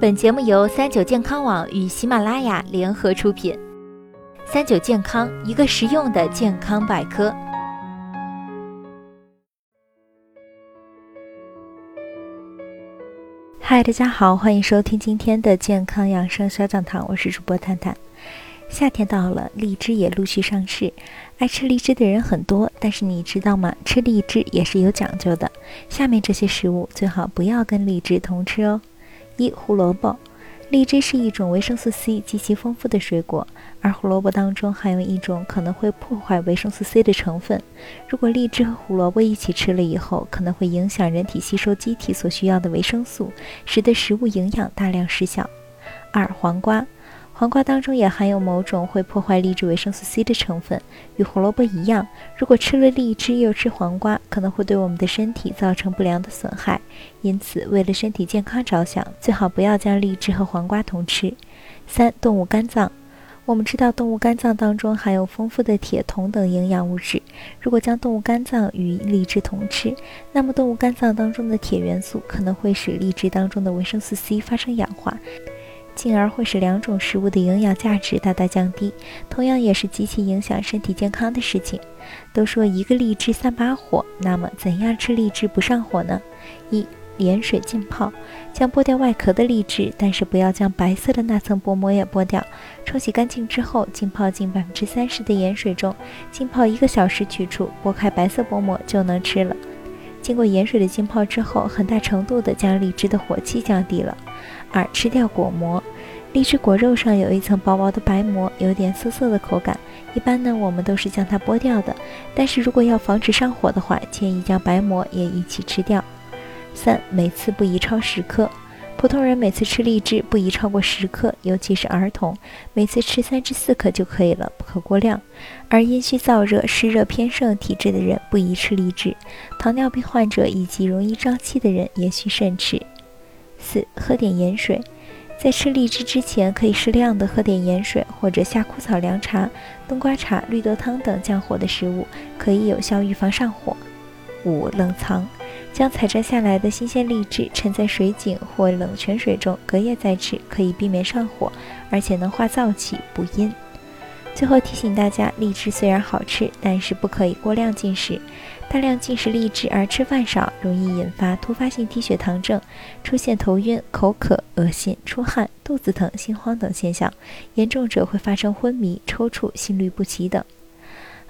本节目由三九健康网与喜马拉雅联合出品。三九健康，一个实用的健康百科。嗨，大家好，欢迎收听今天的健康养生小讲堂，我是主播探探。夏天到了，荔枝也陆续上市。爱吃荔枝的人很多，但是你知道吗？吃荔枝也是有讲究的。下面这些食物最好不要跟荔枝同吃哦。一、胡萝卜。荔枝是一种维生素 C 极其丰富的水果，而胡萝卜当中含有一种可能会破坏维生素 C 的成分。如果荔枝和胡萝卜一起吃了以后，可能会影响人体吸收机体所需要的维生素，使得食物营养大量失效。二、黄瓜。黄瓜当中也含有某种会破坏荔枝维生素 C 的成分，与胡萝卜一样。如果吃了荔枝又吃黄瓜，可能会对我们的身体造成不良的损害。因此，为了身体健康着想，最好不要将荔枝和黄瓜同吃。三、动物肝脏。我们知道，动物肝脏当中含有丰富的铁、铜等营养物质。如果将动物肝脏与荔枝同吃，那么动物肝脏当中的铁元素可能会使荔枝当中的维生素 C 发生氧化。进而会使两种食物的营养价值大大降低，同样也是极其影响身体健康的事情。都说一个荔枝三把火，那么怎样吃荔枝不上火呢？一盐水浸泡，将剥掉外壳的荔枝，但是不要将白色的那层薄膜也剥掉。冲洗干净之后，浸泡进百分之三十的盐水中，浸泡一个小时取出，剥开白色薄膜就能吃了。经过盐水的浸泡之后，很大程度的将荔枝的火气降低了。二吃掉果膜，荔枝果肉上有一层薄薄的白膜，有点涩涩的口感。一般呢，我们都是将它剥掉的。但是如果要防止上火的话，建议将白膜也一起吃掉。三每次不宜超十克，普通人每次吃荔枝不宜超过十克，尤其是儿童，每次吃三至四克就可以了，不可过量。而阴虚燥热、湿热偏盛体质的人不宜吃荔枝，糖尿病患者以及容易胀气的人也需慎吃。四、喝点盐水，在吃荔枝之前，可以适量的喝点盐水，或者夏枯草凉茶、冬瓜茶、绿豆汤等降火的食物，可以有效预防上火。五、冷藏，将采摘下来的新鲜荔枝沉在水井或冷泉水中，隔夜再吃，可以避免上火，而且能化燥气、补阴。最后提醒大家，荔枝虽然好吃，但是不可以过量进食。大量进食荔枝而吃饭少，容易引发突发性低血糖症，出现头晕、口渴、恶心、出汗、肚子疼、心慌等现象，严重者会发生昏迷、抽搐、心律不齐等。